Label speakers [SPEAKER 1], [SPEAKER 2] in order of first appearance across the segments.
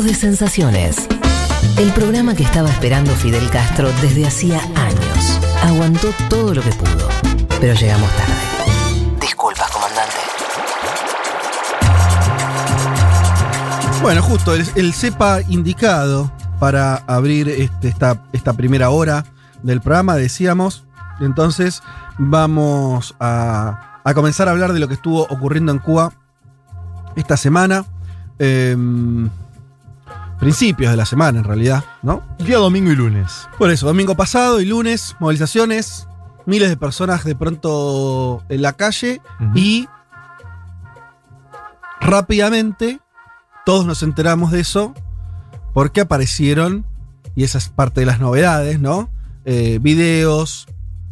[SPEAKER 1] De sensaciones. El programa que estaba esperando Fidel Castro desde hacía años. Aguantó todo lo que pudo, pero llegamos tarde. Disculpas, comandante.
[SPEAKER 2] Bueno, justo, el, el cepa indicado para abrir este- esta, esta primera hora del programa, decíamos. Entonces, vamos a, a comenzar a hablar de lo que estuvo ocurriendo en Cuba esta semana. Em, principios de la semana, en realidad, ¿no?
[SPEAKER 3] Día domingo y lunes.
[SPEAKER 2] Por eso, domingo pasado y lunes, movilizaciones, miles de personas de pronto en la calle y rápidamente todos nos enteramos de eso porque aparecieron, y esa es parte de las novedades, ¿no? Eh, videos.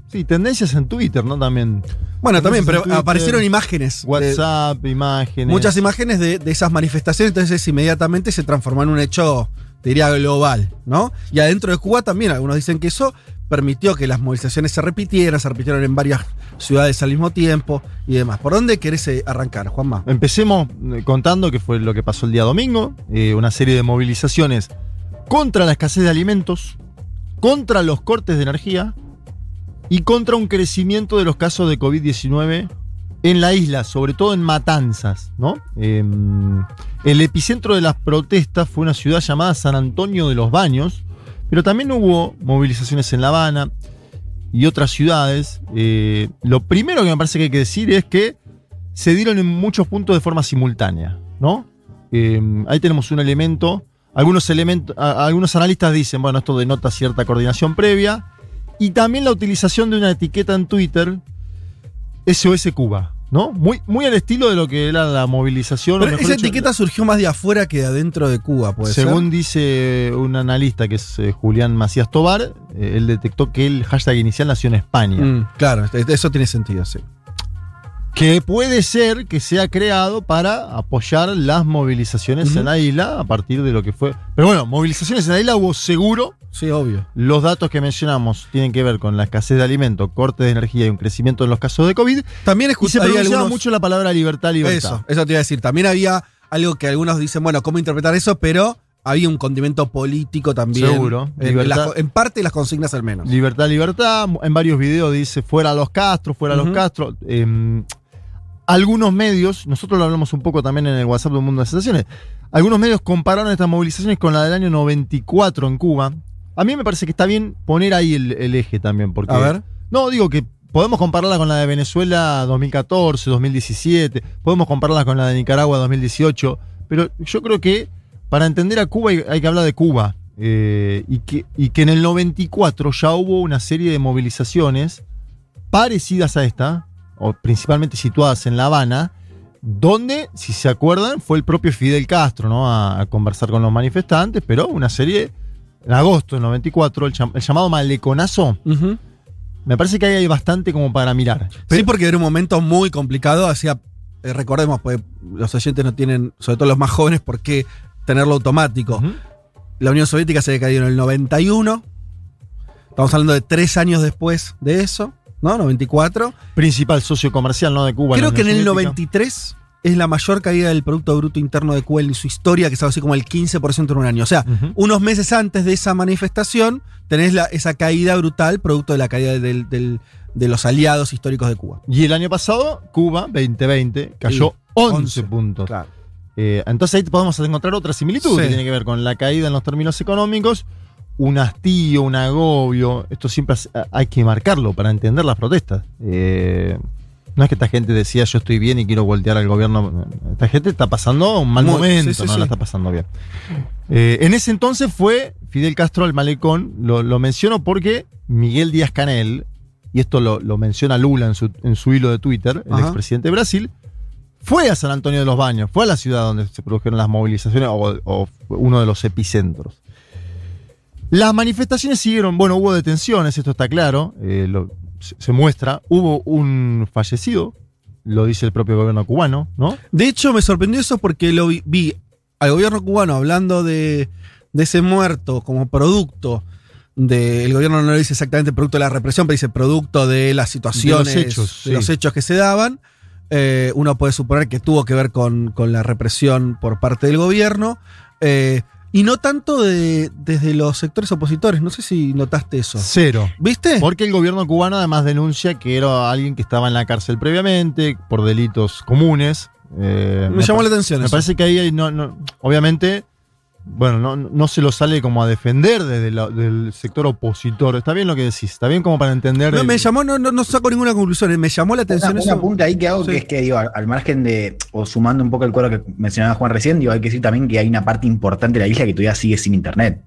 [SPEAKER 3] Sí, tendencias en Twitter, ¿no? También.
[SPEAKER 2] Bueno, también, pero
[SPEAKER 3] Twitter,
[SPEAKER 2] aparecieron imágenes. de-
[SPEAKER 3] WhatsApp, imágenes.
[SPEAKER 2] muchas imágenes de, de esas manifestaciones, entonces inmediatamente se transformó en un hecho, te diría, global, ¿no? Y adentro de Cuba también, algunos dicen que eso permitió que las movilizaciones se repitieran, se repitieron en varias ciudades al mismo tiempo y demás. ¿Por dónde querés eh, arrancar, Juanma?
[SPEAKER 3] Empecemos eh, contando que fue lo que pasó el día domingo. eh, una serie de movilizaciones contra la escasez de alimentos, contra los cortes de energía y contra un crecimiento de los casos de COVID-19 en la isla, sobre todo en Matanzas, ¿no? Eh, el epicentro de las protestas fue una ciudad llamada San Antonio de los Baños, pero también hubo movilizaciones en La Habana y otras ciudades. Eh, lo primero que me parece que hay que decir es que se dieron en muchos puntos de forma simultánea, ¿no? Eh, ahí tenemos un elemento. Algunos, elementos, algunos analistas dicen, bueno, esto denota cierta coordinación previa. Y también la utilización de una etiqueta en Twitter, SOS Cuba, ¿no? Muy, muy al estilo de lo que era la movilización.
[SPEAKER 2] Pero esa
[SPEAKER 3] dicho,
[SPEAKER 2] etiqueta surgió más de afuera que de adentro de Cuba, puede ser.
[SPEAKER 3] según dice un analista que es eh, Julián Macías Tobar, eh, él detectó que el hashtag inicial nació en España.
[SPEAKER 2] Mm, claro, eso tiene sentido, sí.
[SPEAKER 3] Que puede ser que sea creado para apoyar las movilizaciones en la isla a partir de lo que fue. Pero bueno, movilizaciones en la isla hubo seguro.
[SPEAKER 2] Sí, obvio.
[SPEAKER 3] Los datos que mencionamos tienen que ver con la escasez de alimentos, cortes de energía y un crecimiento en los casos de COVID.
[SPEAKER 2] También
[SPEAKER 3] Y
[SPEAKER 2] escuché algunos-
[SPEAKER 3] mucho la palabra libertad, libertad.
[SPEAKER 2] Eso, eso te iba a decir. También había algo que algunos dicen, bueno, ¿cómo interpretar eso? Pero había un condimento político también.
[SPEAKER 3] Seguro.
[SPEAKER 2] En,
[SPEAKER 3] Libertad.
[SPEAKER 2] las- en parte las consignas al menos.
[SPEAKER 3] Libertad, libertad. En varios videos dice fuera los Castro, fuera
[SPEAKER 2] Ujú.
[SPEAKER 3] los Castro. Eh, algunos medios, nosotros lo hablamos un poco también en el WhatsApp de un mundo de sensaciones. Algunos medios compararon estas movilizaciones con la del año 94 en Cuba. A mí me parece que está bien poner ahí el, el eje también, porque.
[SPEAKER 2] A ver.
[SPEAKER 3] No, digo que podemos compararla con la de Venezuela 2014, 2017, podemos compararla con la de Nicaragua 2018, pero yo creo que para entender a Cuba hay, hay que hablar de Cuba. eh, y, que, y que en el 94 ya hubo una serie de movilizaciones parecidas a esta, o principalmente situadas en La Habana, donde, si se acuerdan, fue el propio Fidel Castro ¿no? a, a conversar con los manifestantes, pero una serie, en agosto del 94, el, el llamado maleconazo, me parece que ahí hay bastante como para mirar.
[SPEAKER 2] Sí, porque era un momento muy complicado. Hacía, eh, recordemos, pues los oyentes no tienen, sobre todo los más jóvenes, por qué tenerlo automático. La Unión Soviética se caído en el 91. Estamos hablando de tres años después de eso, ¿no? 94.
[SPEAKER 3] Principal socio comercial ¿no? de Cuba.
[SPEAKER 2] Creo que en el
[SPEAKER 3] Soviética.
[SPEAKER 2] 93 es la mayor caída del Producto Bruto Interno de Cuba en su historia, que es algo así como el 15% en un año. O sea, unos meses antes de esa manifestación, tenés la- esa caída brutal, producto de la caída del- del- de los aliados históricos de Cuba.
[SPEAKER 3] Y el año pasado, Cuba, 2020, cayó
[SPEAKER 2] Sí,
[SPEAKER 3] 11,
[SPEAKER 2] 11,
[SPEAKER 3] puntos.
[SPEAKER 2] Claro.
[SPEAKER 3] Eh, entonces ahí podemos encontrar otra similitud
[SPEAKER 2] Sí.
[SPEAKER 3] que tiene que ver con la caída en los términos económicos, un hastío, un agobio. Esto siempre hay que marcarlo para entender las protestas. Eh, no es que esta gente decía yo estoy bien y quiero voltear al gobierno. Esta gente está pasando un mal
[SPEAKER 2] Muy-
[SPEAKER 3] momento,
[SPEAKER 2] sí, sí,
[SPEAKER 3] no
[SPEAKER 2] sí.
[SPEAKER 3] la está pasando bien. Eh, en ese entonces fue Fidel Castro al malecón. Lo, lo menciono porque Miguel Díaz Canel, y esto lo, lo menciona Lula en su, en su hilo de Twitter, el
[SPEAKER 2] Ajá.
[SPEAKER 3] expresidente de Brasil, fue a San Antonio de los Baños, fue a la ciudad donde se produjeron las movilizaciones o, uno de los epicentros. Las manifestaciones siguieron, bueno, hubo detenciones, esto está claro, eh, lo- se, se muestra, hubo un fallecido, lo dice el propio gobierno cubano, ¿no?
[SPEAKER 2] De hecho, me sorprendió eso porque lo vi, vi al gobierno cubano hablando de, de ese muerto como producto del gobierno no lo dice exactamente producto de la represión, pero dice producto de las situaciones,
[SPEAKER 3] De los hechos,
[SPEAKER 2] de
[SPEAKER 3] sí.
[SPEAKER 2] los hechos que se daban. Eh, uno puede suponer que tuvo que ver con, con la represión por parte del gobierno. Eh, Y no tanto de, desde los sectores opositores, no sé si notaste eso.
[SPEAKER 3] Cero.
[SPEAKER 2] ¿Viste?
[SPEAKER 3] Porque el gobierno cubano además denuncia que era alguien que estaba en la cárcel previamente por delitos comunes. Eh,
[SPEAKER 2] me llamó la atención
[SPEAKER 3] Me
[SPEAKER 2] eso.
[SPEAKER 3] parece que ahí no, no- obviamente, bueno, no, no se lo sale como a defender desde la- del sector opositor. Está bien lo que decís, está bien como para entender.
[SPEAKER 2] No,
[SPEAKER 3] el-
[SPEAKER 2] me llamó, no, no, no saco ninguna conclusión, eh, me llamó la atención
[SPEAKER 4] Una,
[SPEAKER 2] eso.
[SPEAKER 4] ahí que hago
[SPEAKER 2] Sí.
[SPEAKER 4] que es que digo, al, al margen de, o sumando un poco el cuadro que mencionaba Juan recién, digo, hay que decir también que hay una parte importante de la isla que todavía sigue sin internet.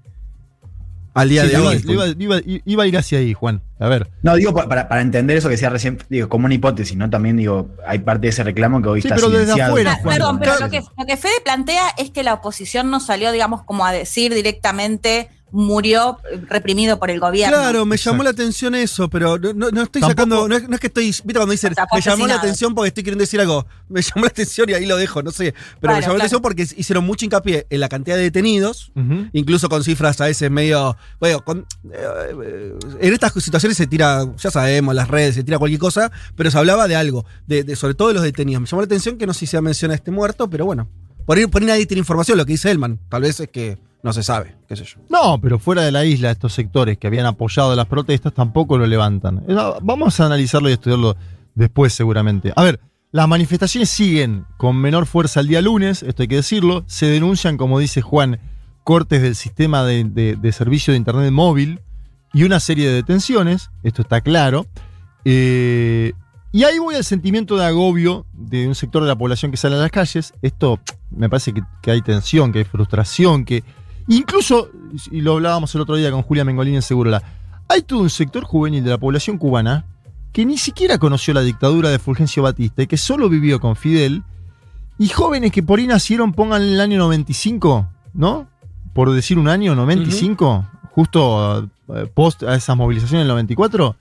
[SPEAKER 2] Al día
[SPEAKER 3] Sí,
[SPEAKER 2] de
[SPEAKER 3] iba,
[SPEAKER 2] hoy.
[SPEAKER 3] iba- iba- iba a ir hacia ahí, Juan. A ver.
[SPEAKER 4] No, digo, pa- para, para entender eso que decía recién, digo, como una hipótesis, ¿no? También digo, hay parte de ese reclamo que hoy
[SPEAKER 3] Sí,
[SPEAKER 4] está
[SPEAKER 3] pero desde
[SPEAKER 4] silenciado.
[SPEAKER 3] afuera,
[SPEAKER 5] Ah,
[SPEAKER 3] Juan.
[SPEAKER 5] Perdón, pero lo que, lo que Fede plantea es que la oposición no salió, digamos, como a decir directamente murió eh, reprimido por el gobierno.
[SPEAKER 2] Claro, me llamó
[SPEAKER 3] Exacto.
[SPEAKER 2] la atención eso, pero no, no- estoy
[SPEAKER 3] Tampoco-
[SPEAKER 2] sacando. No es, no es que estoy. ¿Viste cuando dicen, me llamó la atención porque estoy queriendo decir algo? Me llamó la atención y ahí lo dejo, no sé. Pero me
[SPEAKER 5] Claro,
[SPEAKER 2] llamó la atención porque hicieron mucho hincapié en la cantidad de detenidos, incluso con cifras a veces medio. Bueno, con- eh, en estas situaciones se tira, ya sabemos, las redes, se tira cualquier cosa, pero se hablaba de algo, de, de- sobre todo de los detenidos. Me llamó la atención que no sé si se menciona este muerto, pero bueno. Por ahí, por ahí nadie tiene información, lo que dice Elman. Tal vez es que no se sabe, qué sé yo.
[SPEAKER 3] No, pero fuera de la isla, estos sectores que habían apoyado las protestas tampoco lo levantan. Vamos a analizarlo y estudiarlo después seguramente. A ver, las manifestaciones siguen con menor fuerza el día lunes, esto hay que decirlo. Se denuncian, como dice Juan, cortes del sistema de, servicio de Internet móvil y una serie de detenciones, esto está claro. Eh, y ahí voy al sentimiento de agobio de un sector de la población que sale a las calles. Esto me parece que hay tensión, que hay frustración, que incluso, y lo hablábamos el otro día con Julia Mengolini en Segurola, hay todo un sector juvenil de la población cubana que ni siquiera conoció la dictadura de Fulgencio Batista y que solo vivió con Fidel, y jóvenes que por ahí nacieron, pongan el año 95, ¿no? Por decir un año, 95, justo eh, post a esas movilizaciones del 94,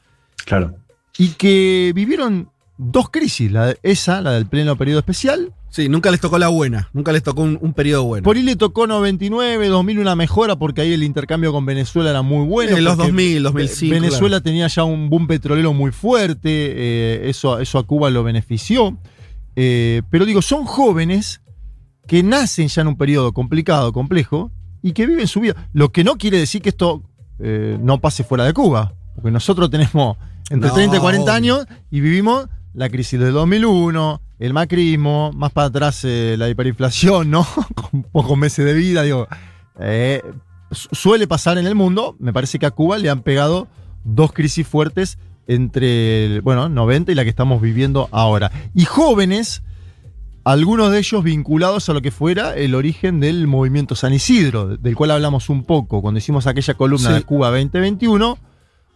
[SPEAKER 4] Claro.
[SPEAKER 3] y que vivieron dos crisis, la de- esa, la del pleno periodo especial,
[SPEAKER 2] Sí, nunca les tocó la buena, nunca les tocó un, un periodo bueno.
[SPEAKER 3] por ahí le tocó 99, 2000 una mejora porque ahí el intercambio con Venezuela era muy bueno.
[SPEAKER 2] en los
[SPEAKER 3] porque
[SPEAKER 2] 2000, 2005.
[SPEAKER 3] Venezuela tenía ya un boom petrolero muy fuerte, eh, eso, eso a Cuba lo benefició. Eh, pero digo, son jóvenes que nacen ya en un periodo complicado, complejo, y que viven su vida. Lo que no quiere decir que esto eh, no pase fuera de Cuba, porque nosotros tenemos entre
[SPEAKER 2] No,
[SPEAKER 3] 30 y 40
[SPEAKER 2] obvio.
[SPEAKER 3] años y vivimos la crisis del 2001, el macrismo, más para atrás eh, la hiperinflación, ¿no? Con pocos meses de vida, digo. eh, su- suele pasar en el mundo. Me parece que a Cuba le han pegado dos crisis fuertes entre el, bueno, 90 y la que estamos viviendo ahora. Y jóvenes, algunos de ellos vinculados a lo que fuera el origen del movimiento San Isidro, del cual hablamos un poco cuando hicimos aquella columna
[SPEAKER 2] Sí.
[SPEAKER 3] de Cuba 2021.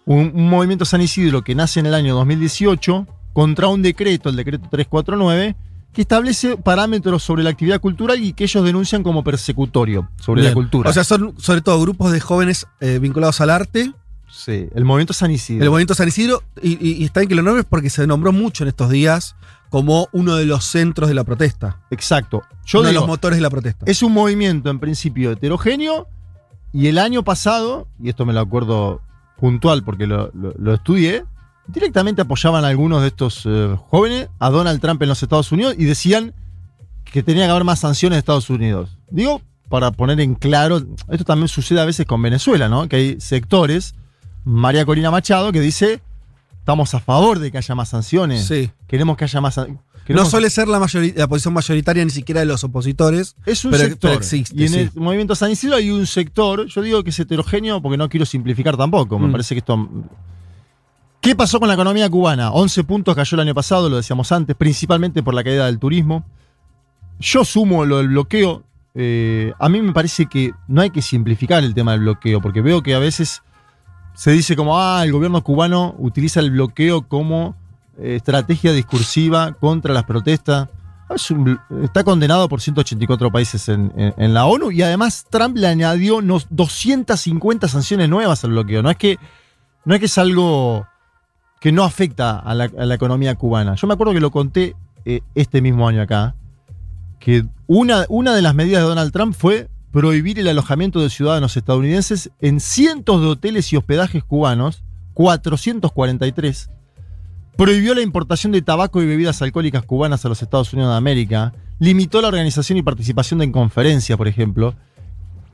[SPEAKER 3] Un, un movimiento San Isidro que nace en el año 2018 contra un decreto, el decreto 349, que establece parámetros sobre la actividad cultural y que ellos denuncian como persecutorio sobre
[SPEAKER 2] Bien.
[SPEAKER 3] la cultura.
[SPEAKER 2] O sea, son sobre todo grupos de jóvenes eh, vinculados al arte,
[SPEAKER 3] Sí, el movimiento San Isidro.
[SPEAKER 2] el movimiento San Isidro, y, y- y está bien que lo nombres porque se nombró mucho en estos días como uno de los centros de la protesta.
[SPEAKER 3] Exacto. Yo
[SPEAKER 2] uno de los motores de la protesta.
[SPEAKER 3] es un movimiento en principio heterogéneo y el año pasado, y esto me lo acuerdo puntual porque lo, lo- lo estudié, directamente apoyaban a algunos de estos eh, jóvenes a Donald Trump en los Estados Unidos y decían que tenía que haber más sanciones de Estados Unidos. Digo, para poner en claro, esto también sucede a veces con Venezuela, ¿no? Que hay sectores, María Corina Machado, que dice, estamos a favor de que haya más sanciones,
[SPEAKER 2] Sí.
[SPEAKER 3] queremos que haya más... san-
[SPEAKER 2] No
[SPEAKER 3] queremos-
[SPEAKER 2] suele ser la, la posición mayoritaria ni siquiera de los opositores.
[SPEAKER 3] Es un
[SPEAKER 2] Pero-
[SPEAKER 3] sector.
[SPEAKER 2] pero existe,
[SPEAKER 3] y en
[SPEAKER 2] sí.
[SPEAKER 3] el movimiento San Isidro hay un sector, yo digo que es heterogéneo porque no quiero simplificar tampoco. Me
[SPEAKER 2] Mm.
[SPEAKER 3] parece que esto. ¿Qué pasó con la economía cubana? 11 puntos cayó el año pasado, lo decíamos antes, principalmente por la caída del turismo. Yo sumo lo del bloqueo. eh, a mí me parece que no hay que simplificar el tema del bloqueo, porque veo que a veces se dice como, ah, el gobierno cubano utiliza el bloqueo como eh, estrategia discursiva contra las protestas. Está condenado por 184 países en, en- en la ONU y además Trump le añadió unos 250 sanciones nuevas al bloqueo. No es que, no es, que es algo que no afecta a la, economía cubana. Yo me acuerdo que lo conté eh, este mismo año acá, que una, una de las medidas de Donald Trump fue prohibir el alojamiento de ciudadanos estadounidenses en cientos de hoteles y hospedajes cubanos, 443. Prohibió la importación de tabaco y bebidas alcohólicas cubanas a los Estados Unidos de América. Limitó la organización y participación en conferencias, por ejemplo.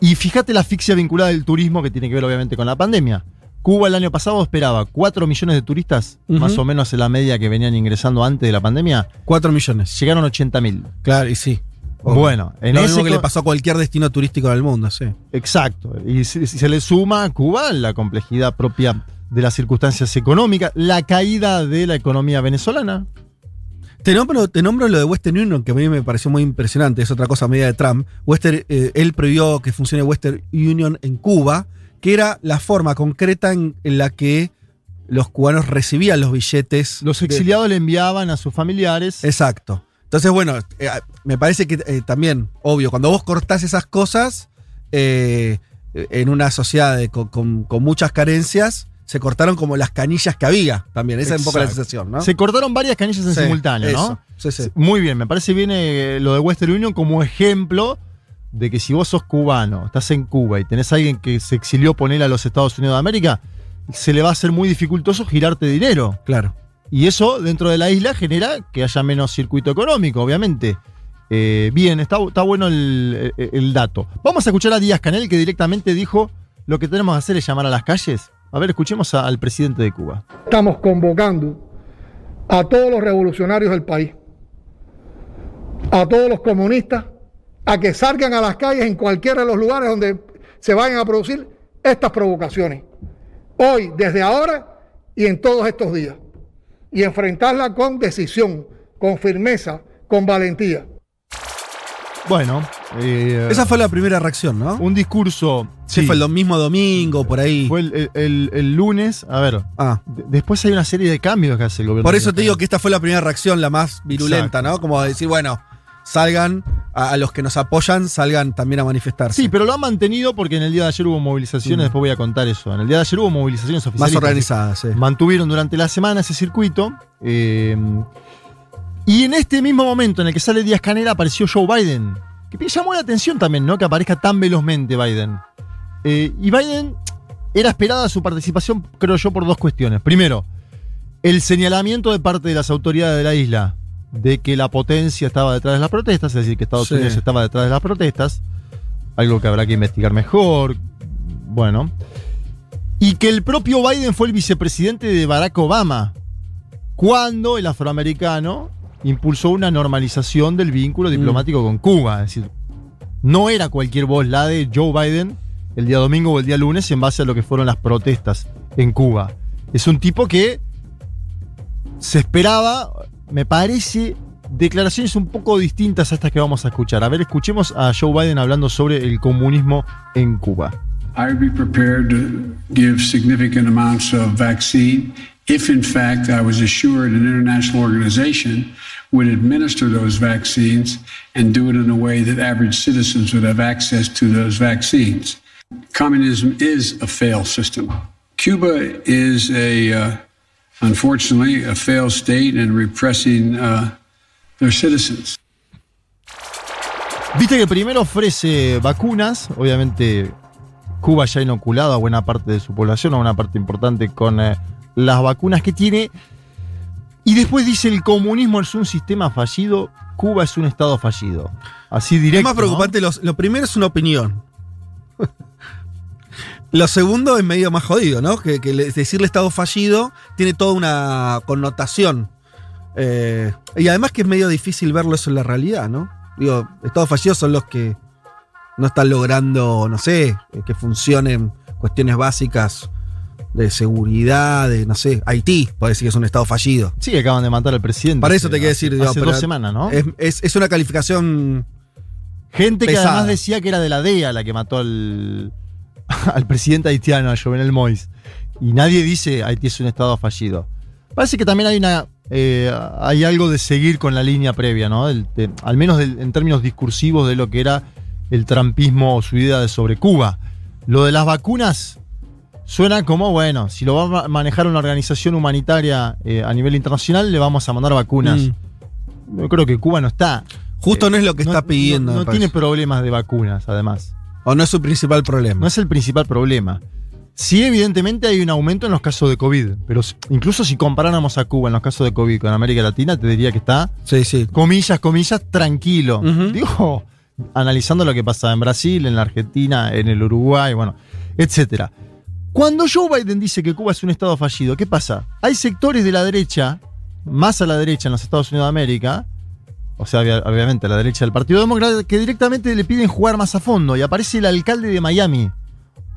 [SPEAKER 3] Y fíjate la asfixia vinculada del turismo que tiene que ver obviamente con la pandemia. Cuba el año pasado esperaba 4 millones de turistas, más o menos en la media que venían ingresando antes de la pandemia.
[SPEAKER 2] 4 millones.
[SPEAKER 3] Llegaron 80 mil.
[SPEAKER 2] Claro, y sí. Obvio.
[SPEAKER 3] Bueno, en
[SPEAKER 2] Lo
[SPEAKER 3] ese
[SPEAKER 2] mismo que le pasó a cualquier destino turístico del mundo, sí.
[SPEAKER 3] Exacto. Y si, si se le suma a Cuba la complejidad propia de las circunstancias económicas, la caída de la economía venezolana.
[SPEAKER 2] Te nombro, te nombro lo de Western Union, que a mí me pareció muy impresionante, es otra cosa media de Trump. Western, eh, él prohibió que funcione Western Union en Cuba, que era la forma concreta en, en la que los cubanos recibían los billetes.
[SPEAKER 3] Los
[SPEAKER 2] de-
[SPEAKER 3] exiliados le enviaban a sus familiares.
[SPEAKER 2] Exacto. Entonces, bueno, eh, me parece que eh, también, obvio, cuando vos cortás esas cosas, eh, en una sociedad de- con, con- con muchas carencias, se cortaron como las canillas que había también. Esa es un poco la sensación, ¿no?
[SPEAKER 3] Se cortaron varias canillas en
[SPEAKER 2] Sí,
[SPEAKER 3] simultáneo, ¿no?
[SPEAKER 2] Sí, sí.
[SPEAKER 3] Muy bien, me parece bien lo de Western Union como ejemplo de que si vos sos cubano, estás en Cuba y tenés a alguien que se exilió poner a los Estados Unidos de América, se le va a hacer muy dificultoso girarte dinero.
[SPEAKER 2] Claro.
[SPEAKER 3] Y eso dentro de la isla genera que haya menos circuito económico, obviamente. Eh, bien, está, está bueno el, el- el dato. Vamos a escuchar a Díaz Canel que directamente dijo lo que tenemos que hacer es llamar a las calles. A ver, escuchemos a- al presidente de Cuba.
[SPEAKER 6] Estamos convocando a todos los revolucionarios del país, a todos los comunistas, a que salgan a las calles en cualquiera de los lugares donde se vayan a producir estas provocaciones. Hoy, desde ahora y en todos estos días. Y enfrentarla con decisión, con firmeza, con valentía.
[SPEAKER 3] Bueno, eh,
[SPEAKER 2] Esa fue la primera reacción, ¿no?
[SPEAKER 3] un discurso.
[SPEAKER 2] Sí, fue el mismo domingo, por ahí.
[SPEAKER 3] Fue el, el- el- el lunes. A ver,
[SPEAKER 2] Ah.
[SPEAKER 3] de- después hay una serie de cambios que hace el gobierno.
[SPEAKER 2] Por eso te digo que esta fue la primera reacción, la más virulenta,
[SPEAKER 3] Exacto.
[SPEAKER 2] ¿no? Como decir, bueno, salgan, a, a los que nos apoyan, salgan también a manifestarse.
[SPEAKER 3] Sí, pero lo han mantenido porque en el día de ayer hubo movilizaciones.
[SPEAKER 2] Mm.
[SPEAKER 3] Después voy a contar eso. En el día de ayer hubo movilizaciones
[SPEAKER 2] más
[SPEAKER 3] oficiales.
[SPEAKER 2] organizadas, sí.
[SPEAKER 3] Mantuvieron durante la semana ese circuito. eh, y en este mismo momento en el que sale Díaz Canel apareció Joe Biden. Que llamó la atención también, ¿no? Que aparezca tan velozmente Biden. Eh, y Biden era esperada su participación, creo yo, por dos cuestiones. Primero, el señalamiento de parte de las autoridades de la isla de que la potencia estaba detrás de las protestas, es decir, que Estados
[SPEAKER 2] Sí.
[SPEAKER 3] Unidos estaba detrás de las protestas. Algo que habrá que investigar mejor. Bueno. Y que el propio Biden fue el vicepresidente de Barack Obama cuando el afroamericano impulsó una normalización del vínculo diplomático con Cuba. Es decir, no era cualquier voz la de Joe Biden el día domingo o el día lunes en base a lo que fueron las protestas en Cuba. Es un tipo que se esperaba, me parece, declaraciones un poco distintas a estas que vamos a escuchar. A ver, escuchemos a Joe Biden hablando sobre el comunismo en Cuba.
[SPEAKER 7] I would be prepared to give significant amounts of vaccine if, in fact, I was assured an international organization would administer those vaccines and do it in a way that average citizens would have access to those vaccines. Communism is a failed system. Cuba is a, uh, unfortunately, a failed state in repressing uh, their citizens.
[SPEAKER 3] Viste que primero ofrece vacunas, obviamente Cuba ya ha inoculado a buena parte de su población, a una parte importante con eh, las vacunas que tiene. Y después dice el comunismo es un sistema fallido, Cuba es un estado fallido. Así directo.
[SPEAKER 2] Es más
[SPEAKER 3] ¿no?
[SPEAKER 2] preocupante, los- lo primero es una opinión. Lo segundo es medio más jodido, ¿no? Que, que le- decirle Estado fallido tiene toda una connotación. Eh, y además que es medio difícil verlo eso en la realidad, ¿no? Digo, Estados fallidos son los que no están logrando, no sé, eh, que funcionen cuestiones básicas de seguridad, de, no sé, Haití, puede decir que es un Estado fallido.
[SPEAKER 3] Sí, acaban de matar al presidente.
[SPEAKER 2] Para eso te quiero decir,
[SPEAKER 3] Hace
[SPEAKER 2] digo,
[SPEAKER 3] dos semanas, ¿no?
[SPEAKER 2] Es, es- es una calificación
[SPEAKER 3] Gente que
[SPEAKER 2] pesada.
[SPEAKER 3] además decía que era de la DEA la que mató al, al presidente haitiano, a Jovenel Moïse. Y nadie dice Haití es un estado fallido. Parece que también hay una. eh, hay algo de seguir con la línea previa, ¿no? De- al menos del- en términos discursivos de lo que era el trampismo o su idea de sobre Cuba. Lo de las vacunas suena como, bueno, si lo va a ma- manejar una organización humanitaria eh, a nivel internacional, le vamos a mandar vacunas.
[SPEAKER 2] Mm.
[SPEAKER 3] Yo creo que Cuba no está.
[SPEAKER 2] Justo no es lo que está pidiendo.
[SPEAKER 3] No, tiene problemas de vacunas, además.
[SPEAKER 2] O no es su principal problema.
[SPEAKER 3] No es el principal problema. Sí, evidentemente hay un aumento en los casos de COVID, pero incluso si comparáramos a Cuba en los casos de COVID con América Latina, te diría que está,
[SPEAKER 2] Sí, sí.
[SPEAKER 3] comillas, comillas, tranquilo.
[SPEAKER 2] Ujú.
[SPEAKER 3] Digo, analizando lo que pasa en Brasil, en la Argentina, en el Uruguay, bueno, etcétera. Cuando Joe Biden dice que Cuba es un estado fallido, ¿qué pasa? Hay sectores de la derecha, más a la derecha en los Estados Unidos de América, o sea, obvia- obviamente a la derecha del Partido Demócrata, que directamente le piden jugar más a fondo. Y aparece el alcalde de Miami,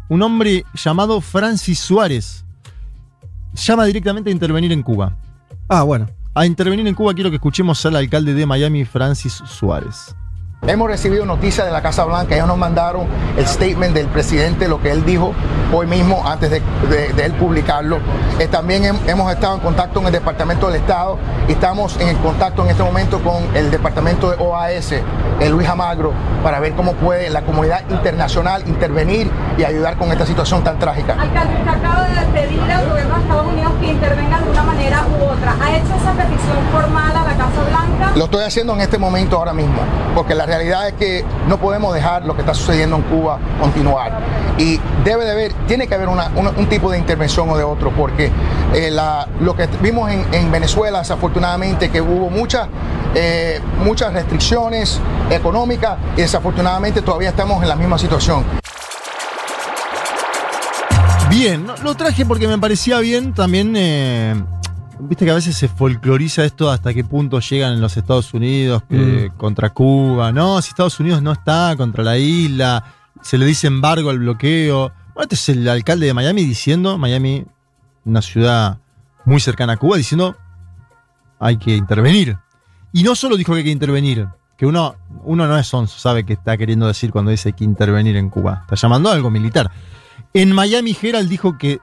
[SPEAKER 3] un hombre llamado Francis Suárez. Llama directamente a intervenir en Cuba.
[SPEAKER 2] Ah, bueno.
[SPEAKER 3] A intervenir en Cuba quiero que escuchemos al alcalde de Miami, Francis Suárez.
[SPEAKER 8] Hemos recibido noticias de la Casa Blanca, ellos nos mandaron el statement del presidente, lo que él dijo hoy mismo antes de, de- de él publicarlo. Eh, también hem- hemos estado en contacto con el Departamento del Estado y estamos en contacto en este momento con el Departamento de OAS, el Luis Amagro, para ver cómo puede la comunidad internacional intervenir y ayudar con esta situación tan trágica.
[SPEAKER 9] Alcalde, usted acaba de pedir al gobierno de Estados Unidos que intervenga de una manera u otra. ¿Ha hecho esa petición formal a la Casa Blanca?
[SPEAKER 8] Lo estoy haciendo en este momento ahora mismo, porque la realidad es que no podemos dejar lo que está sucediendo en Cuba continuar. Y debe de haber, tiene que haber una- un tipo de intervención o de otro, porque eh, la- lo que vimos en, en Venezuela, desafortunadamente, que hubo muchas, eh, muchas restricciones económicas y desafortunadamente todavía estamos en la misma situación.
[SPEAKER 3] Bien, lo traje porque me parecía bien también. eh, Viste que a veces se folcloriza esto hasta qué punto llegan en los Estados Unidos que- contra Cuba. No, si Estados Unidos no está contra la isla, se le dice embargo al bloqueo. Bueno, este es el alcalde de Miami diciendo, Miami, una ciudad muy cercana a Cuba, diciendo hay que intervenir. Y no solo dijo que hay que intervenir, que uno, uno no es sonso, sabe qué está queriendo decir cuando dice que intervenir en Cuba. Está llamando a algo militar. En Miami, Gerald dijo que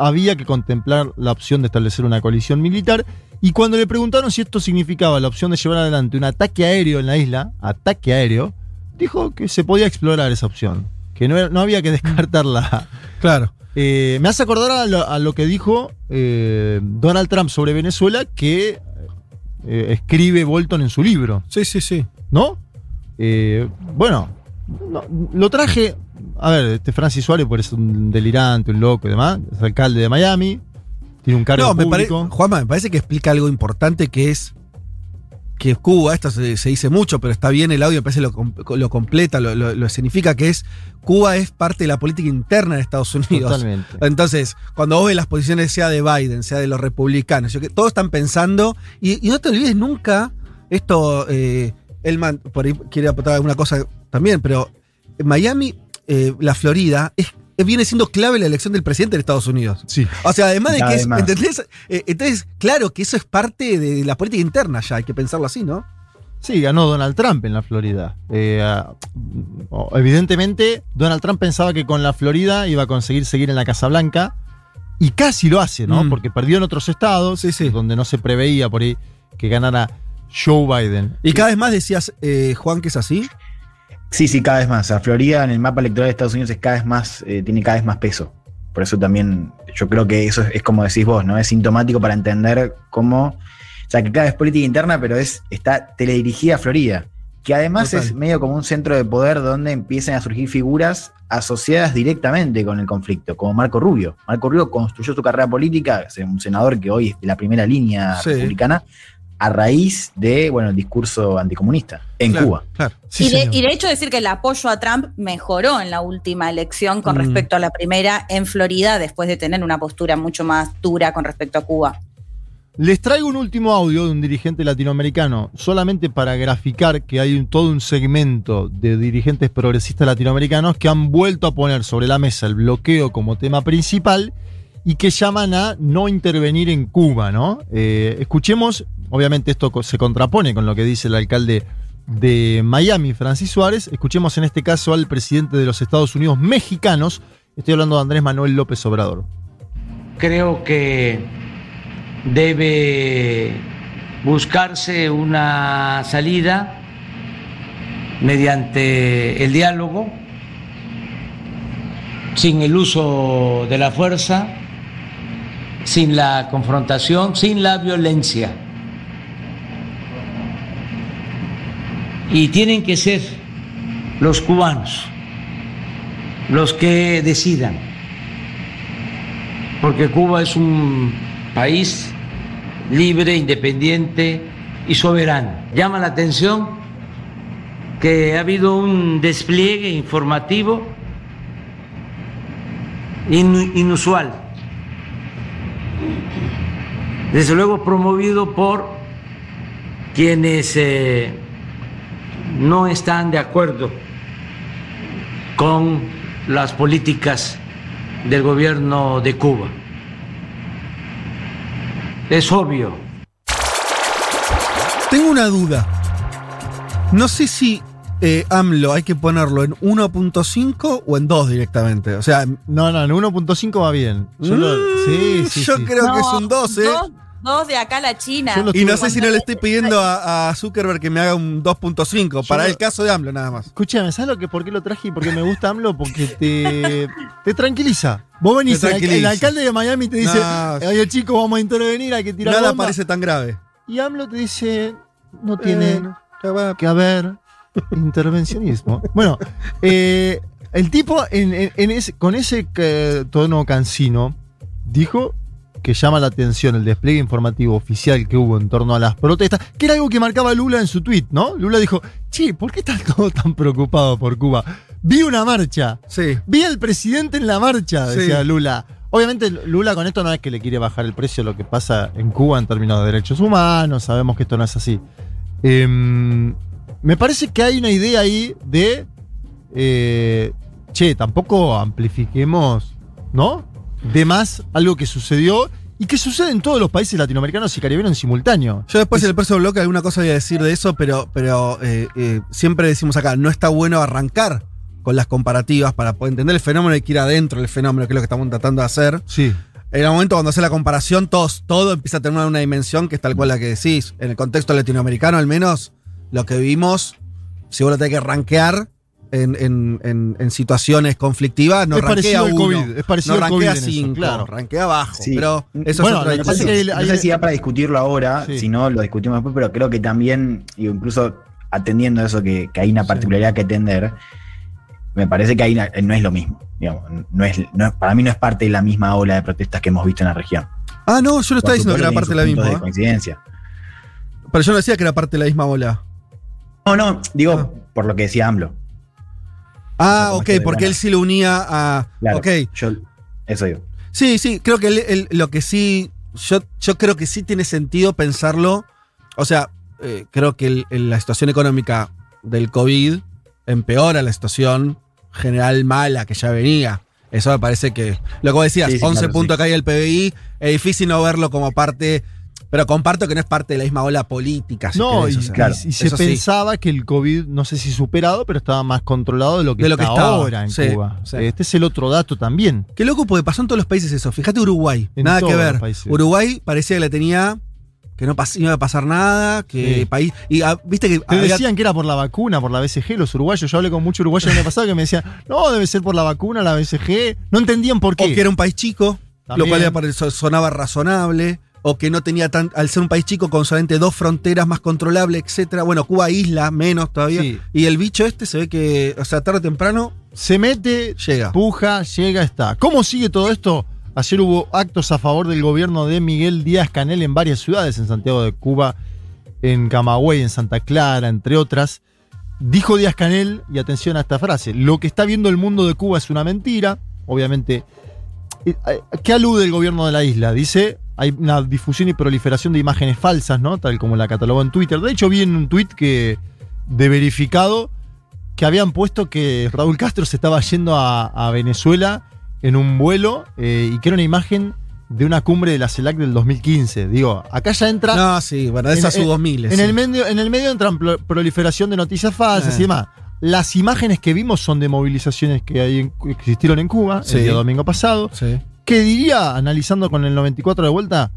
[SPEAKER 3] había que contemplar la opción de establecer una coalición militar. Y cuando le preguntaron si esto significaba la opción de llevar adelante un ataque aéreo en la isla, ataque aéreo, dijo que se podía explorar esa opción, que no, era- no había que descartarla.
[SPEAKER 2] Claro.
[SPEAKER 3] Eh, me hace acordar a lo, a lo que dijo eh, Donald Trump sobre Venezuela, que eh, escribe Bolton en su libro.
[SPEAKER 2] Sí, sí, sí.
[SPEAKER 3] ¿No? Bueno, no, lo traje. A ver, este Francis Suárez pues, es un delirante, un loco y demás. Es alcalde de Miami. Tiene un cargo
[SPEAKER 2] No, me
[SPEAKER 3] público.
[SPEAKER 2] Juanma, me parece que explica algo importante que es que Cuba, esto se, se dice mucho, pero está bien el audio, me parece lo, lo completa, lo, lo, lo escenifica, que es Cuba es parte de la política interna de Estados Unidos.
[SPEAKER 3] Totalmente.
[SPEAKER 2] Entonces, cuando vos ves las posiciones, sea de Biden, sea de los republicanos, yo que todos están pensando, y, y no te olvides nunca, esto, eh, él man- por ahí quiere aportar alguna cosa también, pero Miami, eh, la Florida, es, viene siendo clave la elección del presidente de Estados Unidos.
[SPEAKER 3] Sí.
[SPEAKER 2] O sea, además de que es. ¿entendés? Eh, entonces, claro que eso es parte de la política interna ya, hay que pensarlo así, ¿no?
[SPEAKER 3] Sí, ganó Donald Trump en la Florida. Eh, ah, evidentemente, Donald Trump pensaba que con la Florida iba a conseguir seguir en la Casa Blanca. Y casi lo hace, ¿no?
[SPEAKER 2] Mm.
[SPEAKER 3] Porque perdió en otros estados,
[SPEAKER 2] Sí, sí.
[SPEAKER 3] donde no se preveía por ahí que ganara Joe Biden.
[SPEAKER 2] Y cada vez más decías, eh, Juan, que es así.
[SPEAKER 4] Sí, sí, cada vez más. A Florida en el mapa electoral de Estados Unidos es cada vez más, eh, tiene cada vez más peso. Por eso también yo creo que eso es, es como decís vos, ¿no? Es sintomático para entender cómo. O sea, que cada vez política interna, pero es, está teledirigida a Florida. Que además
[SPEAKER 2] Total.
[SPEAKER 4] es medio como un centro de poder donde empiezan a surgir figuras asociadas directamente con el conflicto, como Marco Rubio. Marco Rubio construyó su carrera política, es un senador que hoy es de la primera línea
[SPEAKER 2] Sí.
[SPEAKER 4] republicana, a raíz de, bueno, el discurso anticomunista en
[SPEAKER 2] Claro,
[SPEAKER 4] Cuba.
[SPEAKER 2] Claro.
[SPEAKER 3] Sí,
[SPEAKER 5] y, de,
[SPEAKER 3] señor.
[SPEAKER 5] y de hecho decir que el apoyo a Trump mejoró en la última elección con
[SPEAKER 2] Mm.
[SPEAKER 5] respecto a la primera en Florida, después de tener una postura mucho más dura con respecto a Cuba.
[SPEAKER 3] Les traigo un último audio de un dirigente latinoamericano, solamente para graficar que hay un- todo un segmento de dirigentes progresistas latinoamericanos que han vuelto a poner sobre la mesa el bloqueo como tema principal y que llaman a no intervenir en Cuba, ¿no? Eh, escuchemos, obviamente esto se contrapone con lo que dice el alcalde de Miami, Francis Suárez. Escuchemos en este caso al presidente de los Estados Unidos mexicanos. Estoy hablando de Andrés Manuel López Obrador.
[SPEAKER 10] Creo que debe buscarse una salida mediante el diálogo, sin el uso de la fuerza, sin la confrontación, sin la violencia. Y tienen que ser los cubanos los que decidan porque Cuba es un país libre, independiente y soberano. Llama la atención que ha habido un despliegue informativo inu- inusual, desde luego promovido por quienes eh, no están de acuerdo con las políticas del gobierno de Cuba. Es obvio.
[SPEAKER 2] Tengo una duda. No sé si eh, AMLO hay que ponerlo en 1.5 o en 2 directamente. O sea,
[SPEAKER 3] No, no, en 1.5 va bien. Yo, lo-
[SPEAKER 2] mm,
[SPEAKER 3] sí, sí,
[SPEAKER 2] yo
[SPEAKER 3] sí.
[SPEAKER 2] creo que es un 2, ¿eh?
[SPEAKER 5] Dos, dos de acá a la China.
[SPEAKER 3] Yo lo
[SPEAKER 2] Y no sé si no le estoy pidiendo a, a Zuckerberg que me haga un 2.5 para el caso de AMLO nada más.
[SPEAKER 3] Escúchame, ¿sabes lo que, por qué lo traje y por qué me gusta AMLO? Porque te, te tranquiliza. Vos venís,
[SPEAKER 2] Te
[SPEAKER 3] el, alcalde de Miami te dice,
[SPEAKER 2] No.
[SPEAKER 3] oye chicos, vamos a intervenir, hay que tirar
[SPEAKER 2] Nada
[SPEAKER 3] bomba".
[SPEAKER 2] parece tan grave.
[SPEAKER 3] Y AMLO te dice, no tiene
[SPEAKER 2] Bueno, ya va.
[SPEAKER 3] que haber intervencionismo. Bueno, eh, el tipo en- en- en ese- con ese eh, tono cansino dijo que llama la atención el despliegue informativo oficial que hubo en torno a las protestas, que era algo que marcaba Lula en su tweet, ¿no? Lula dijo, che, ¿por qué están todos tan preocupados por Cuba? Vi una marcha,
[SPEAKER 2] Sí.
[SPEAKER 3] vi al presidente en la marcha, decía
[SPEAKER 2] Sí.
[SPEAKER 3] Lula. Obviamente Lula con esto no es que le quiere bajar el precio lo que pasa en Cuba en términos de derechos humanos, sabemos que esto no es así. Em, me parece que hay una idea ahí de, eh, che, tampoco amplifiquemos, ¿no? De más algo que sucedió y que sucede en todos los países latinoamericanos y caribeños en simultáneo.
[SPEAKER 2] Yo después
[SPEAKER 3] Es-
[SPEAKER 2] en el próximo bloque alguna cosa voy a decir de eso, pero, pero eh, eh, siempre decimos acá, no está bueno arrancar con las comparativas para poder entender el fenómeno hay que ir adentro del fenómeno, que es lo que estamos tratando de hacer.
[SPEAKER 3] Sí.
[SPEAKER 2] En el momento cuando hace la comparación, todos, todo empieza a tener una, una dimensión que es tal cual la que decís. En el contexto latinoamericano, al menos, lo que vimos, si vos lo tenés que rankear en, en- en- en situaciones conflictivas, no
[SPEAKER 3] Es
[SPEAKER 2] rankea uno,
[SPEAKER 3] COVID, es parecido
[SPEAKER 2] no rankea
[SPEAKER 3] en eso,
[SPEAKER 2] cinco,
[SPEAKER 3] claro.
[SPEAKER 2] rankea abajo.
[SPEAKER 4] Sí.
[SPEAKER 2] Pero eso
[SPEAKER 3] Bueno,
[SPEAKER 2] es otra
[SPEAKER 3] que hay-
[SPEAKER 4] No sé si da para discutirlo ahora,
[SPEAKER 3] Sí.
[SPEAKER 4] si no lo discutimos después, pero creo que también, incluso atendiendo eso, que, que hay una
[SPEAKER 3] Sí.
[SPEAKER 4] particularidad que atender, me parece que hay una- no es lo mismo. Digamos, no es, no es- para mí no es parte de la misma ola de protestas que hemos visto en la región.
[SPEAKER 2] Ah, no, yo no estaba diciendo que era parte de la misma. ¿eh?
[SPEAKER 4] de coincidencia.
[SPEAKER 2] Pero yo no decía que era parte de la misma ola.
[SPEAKER 4] No, no, digo
[SPEAKER 2] Ah.
[SPEAKER 4] por lo que decía AMLO.
[SPEAKER 2] Ah, ok, porque él sí lo unía a.
[SPEAKER 4] Claro,
[SPEAKER 2] Ok.
[SPEAKER 4] yo eso digo.
[SPEAKER 2] Sí, sí, creo que él- él- lo que sí. Yo, yo creo que sí tiene sentido pensarlo. O sea, eh, creo que el- el- la situación económica del COVID empeora la situación general mala que ya venía. Eso me parece que. Lo que vos decías,
[SPEAKER 4] Sí, sí,
[SPEAKER 2] 11
[SPEAKER 4] claro,
[SPEAKER 2] puntos
[SPEAKER 4] sí.
[SPEAKER 2] que hay el PBI, es difícil no verlo como parte. Pero comparto que no es parte de la misma ola política. si
[SPEAKER 3] No,
[SPEAKER 2] querés,
[SPEAKER 3] y,
[SPEAKER 2] o sea,
[SPEAKER 4] claro,
[SPEAKER 3] y- y se
[SPEAKER 2] sí.
[SPEAKER 3] pensaba que el COVID, no sé si superado, pero estaba más controlado de lo que,
[SPEAKER 2] De lo que
[SPEAKER 3] está
[SPEAKER 2] estaba,
[SPEAKER 3] ahora en
[SPEAKER 2] sí,
[SPEAKER 3] Cuba.
[SPEAKER 2] sí.
[SPEAKER 3] Este es el otro dato también.
[SPEAKER 2] Qué loco porque pasó en todos los países eso. Fíjate Uruguay,
[SPEAKER 3] En
[SPEAKER 2] nada que ver. Uruguay parecía que le tenía que no pas- iba a pasar nada, que
[SPEAKER 3] Sí.
[SPEAKER 2] país y ah, viste que
[SPEAKER 3] Te
[SPEAKER 2] había-
[SPEAKER 3] decían que era por la vacuna, por la BCG, los uruguayos. Yo hablé con muchos uruguayos el año pasado que me decían, no, debe ser por la vacuna, la BCG. No entendían por
[SPEAKER 2] o
[SPEAKER 3] qué.
[SPEAKER 2] que era un país chico, lo cual sonaba razonable, o que no tenía tan al ser un país chico con solamente dos fronteras más controlables, etcétera. Bueno, Cuba isla menos todavía.
[SPEAKER 3] Sí.
[SPEAKER 2] Y el bicho este se ve que, o sea, tarde o temprano
[SPEAKER 3] Se mete,
[SPEAKER 2] llega.
[SPEAKER 3] puja, llega, está. ¿Cómo sigue todo esto? Ayer hubo actos a favor del gobierno de Miguel Díaz Canel en varias ciudades, en Santiago de Cuba, en Camagüey, en Santa Clara, entre otras. Dijo Díaz Canel, y atención a esta frase, lo que está viendo el mundo de Cuba es una mentira. Obviamente, eh, eh, ¿qué alude el gobierno de la isla? Dice, hay una difusión y proliferación de imágenes falsas, ¿no? Tal como la catalogó en Twitter. De hecho, vi en un tweet que, de verificado, que habían puesto que Raúl Castro se estaba yendo a, a Venezuela en un vuelo eh, y que era una imagen de una cumbre de la CELAC del 2015. Digo, acá ya entra.
[SPEAKER 2] No, sí, bueno,
[SPEAKER 3] en-
[SPEAKER 2] su 2000.
[SPEAKER 3] En,
[SPEAKER 2] sí.
[SPEAKER 3] el medio, en el medio entran pro- proliferación de noticias falsas
[SPEAKER 2] Eh.
[SPEAKER 3] y demás. Las imágenes que vimos son de movilizaciones que hay en- que existieron en Cuba
[SPEAKER 2] Sí.
[SPEAKER 3] el día domingo pasado.
[SPEAKER 2] Sí.
[SPEAKER 3] Que diría, analizando con el 94 de vuelta,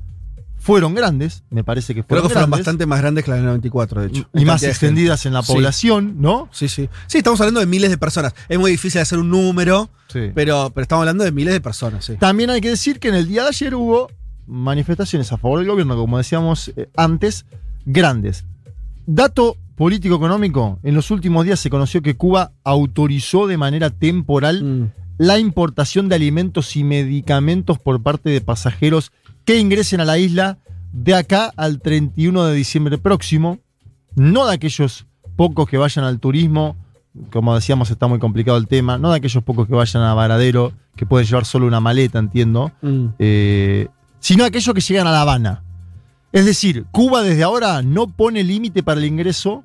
[SPEAKER 3] fueron grandes. Me parece que
[SPEAKER 2] Creo
[SPEAKER 3] fueron
[SPEAKER 2] que fueron
[SPEAKER 3] grandes,
[SPEAKER 2] bastante más grandes que las del 94, de hecho.
[SPEAKER 3] Y más extendidas en la
[SPEAKER 2] Sí.
[SPEAKER 3] población, ¿no?
[SPEAKER 2] Sí, sí. Sí, estamos hablando de miles de personas. Es muy difícil hacer un número,
[SPEAKER 3] Sí.
[SPEAKER 2] pero, pero estamos hablando de miles de personas, sí.
[SPEAKER 3] También hay que decir que en el día de ayer hubo manifestaciones a favor del gobierno, como decíamos eh, antes, grandes. Dato político-económico, en los últimos días se conoció que Cuba autorizó de manera temporal
[SPEAKER 2] Mm.
[SPEAKER 3] La importación de alimentos y medicamentos por parte de pasajeros que ingresen a la isla de acá al 31 de diciembre próximo, no de aquellos pocos que vayan al turismo, como decíamos, está muy complicado el tema, no de aquellos pocos que vayan a Varadero, que pueden llevar solo una maleta, entiendo,
[SPEAKER 2] Mm.
[SPEAKER 3] eh, sino aquellos que llegan a La Habana. Es decir, Cuba desde ahora no pone límite para el ingreso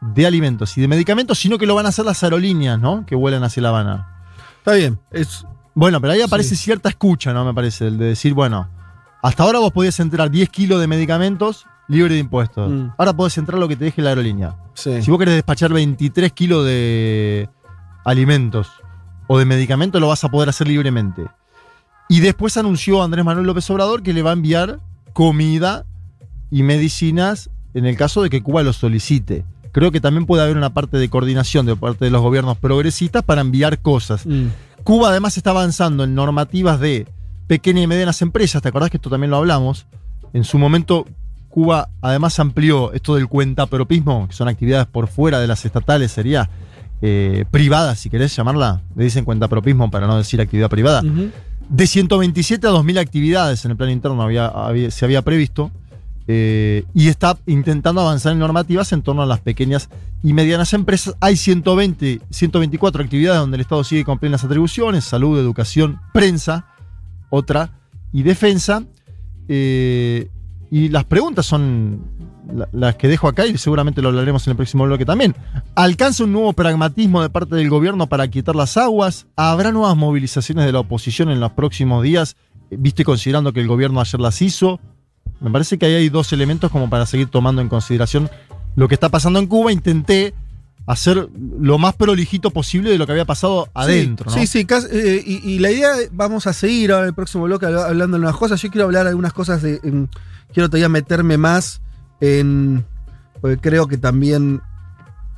[SPEAKER 3] de alimentos y de medicamentos, sino que lo van a hacer las aerolíneas, ¿no? Que vuelan hacia La Habana.
[SPEAKER 2] Está bien. Es,
[SPEAKER 3] Bueno, pero ahí aparece
[SPEAKER 2] Sí.
[SPEAKER 3] cierta escucha, ¿no? Me parece, el de decir, bueno, hasta ahora vos podías entrar 10 kilos de medicamentos libre de impuestos.
[SPEAKER 2] Mm.
[SPEAKER 3] Ahora podés entrar lo que te deje la aerolínea.
[SPEAKER 2] sí.
[SPEAKER 3] Si vos querés despachar 23 kilos de alimentos o de medicamentos, lo vas a poder hacer libremente. Y después anunció Andrés Manuel López Obrador que le va a enviar comida y medicinas en el caso de que Cuba lo solicite. Creo que también puede haber una parte de coordinación de parte de los gobiernos progresistas para enviar cosas.
[SPEAKER 2] Mm.
[SPEAKER 3] Cuba además está avanzando en normativas de pequeñas y medianas empresas. ¿Te acordás que esto también lo hablamos? En su momento, Cuba además amplió esto del cuentapropismo, que son actividades por fuera de las estatales, sería eh, privada, si querés llamarla. Le dicen cuentapropismo para no decir actividad privada. De 127 a 2.000 actividades en el plano interno había, había- se había previsto. Eh, y está intentando avanzar en normativas en torno a las pequeñas y medianas empresas. Hay 120, 124 actividades donde el Estado sigue con plenas atribuciones, salud, educación, prensa, otra, y defensa. Eh, y las preguntas son la- las que dejo acá y seguramente lo hablaremos en el próximo bloque también. ¿Alcanza un nuevo pragmatismo de parte del gobierno para quitar las aguas? ¿Habrá nuevas movilizaciones de la oposición en los próximos días? Eh, ¿Viste considerando que el gobierno ayer las hizo? Me parece que ahí hay dos elementos como para seguir tomando en consideración lo que está pasando en Cuba. Intenté hacer lo más prolijito posible de lo que había pasado adentro.
[SPEAKER 2] Sí,
[SPEAKER 3] ¿no?
[SPEAKER 2] sí, eh, y, y la idea, vamos a seguir ahora en el próximo bloque habla- hablando de unas cosas. Yo quiero hablar de algunas cosas, de, en- quiero todavía meterme más en, porque creo que también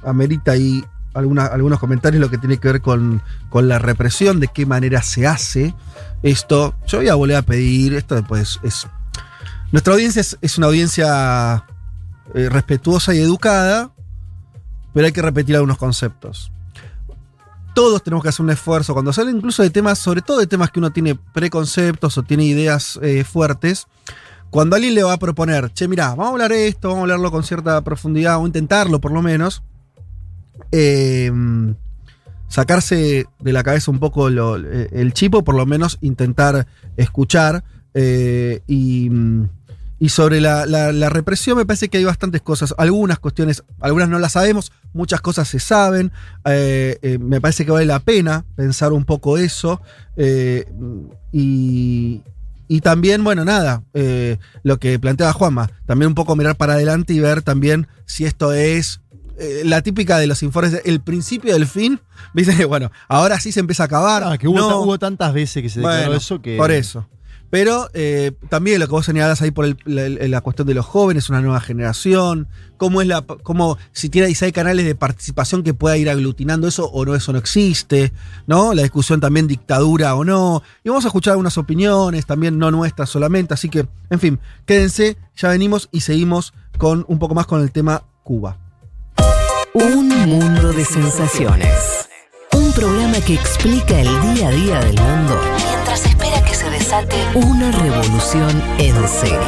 [SPEAKER 2] amerita ahí alguna- algunos comentarios lo que tiene que ver con, con la represión, de qué manera se hace esto. Yo voy a volver a pedir, esto pues es... Nuestra audiencia es, una audiencia eh, respetuosa y educada, pero hay que repetir algunos conceptos todos tenemos que hacer un esfuerzo cuando sale incluso de temas, sobre todo de temas que uno tiene preconceptos o tiene ideas eh, fuertes. Cuando alguien le va a proponer, che, mirá, vamos a hablar esto, vamos a hablarlo con cierta profundidad, o intentarlo por lo menos, eh, sacarse de la cabeza un poco lo- eh, el chipo, por lo menos intentar escuchar. y, y sobre la, la- la represión me parece que hay bastantes cosas, algunas cuestiones, algunas no las sabemos, muchas cosas se saben, eh, eh, me parece que vale la pena pensar un poco eso. eh, y, y también, bueno, nada, lo que planteaba Juanma, también un poco mirar para adelante y ver también si esto es la típica de los informes, el principio del fin. Viste, bueno, ahora sí se empieza a acabar.
[SPEAKER 3] Ah, que hubo,
[SPEAKER 2] no,
[SPEAKER 3] ta- hubo tantas veces que se declaró
[SPEAKER 2] bueno,
[SPEAKER 3] eso que.
[SPEAKER 2] Por eso. Pero eh, también lo que vos señalás ahí por la cuestión de los jóvenes, una nueva generación, cómo es la, cómo, si tiene, si hay canales de participación que pueda ir aglutinando eso o no, eso no existe, ¿no? La discusión también dictadura o no. Y vamos a escuchar algunas opiniones, también no nuestras solamente, así que, en fin, quédense, ya venimos y seguimos con un poco más con el tema Cuba.
[SPEAKER 1] Un mundo de sensaciones. Un programa que explica el día a día del mundo una revolución en serio.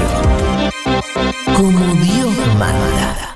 [SPEAKER 1] Como Dios manda.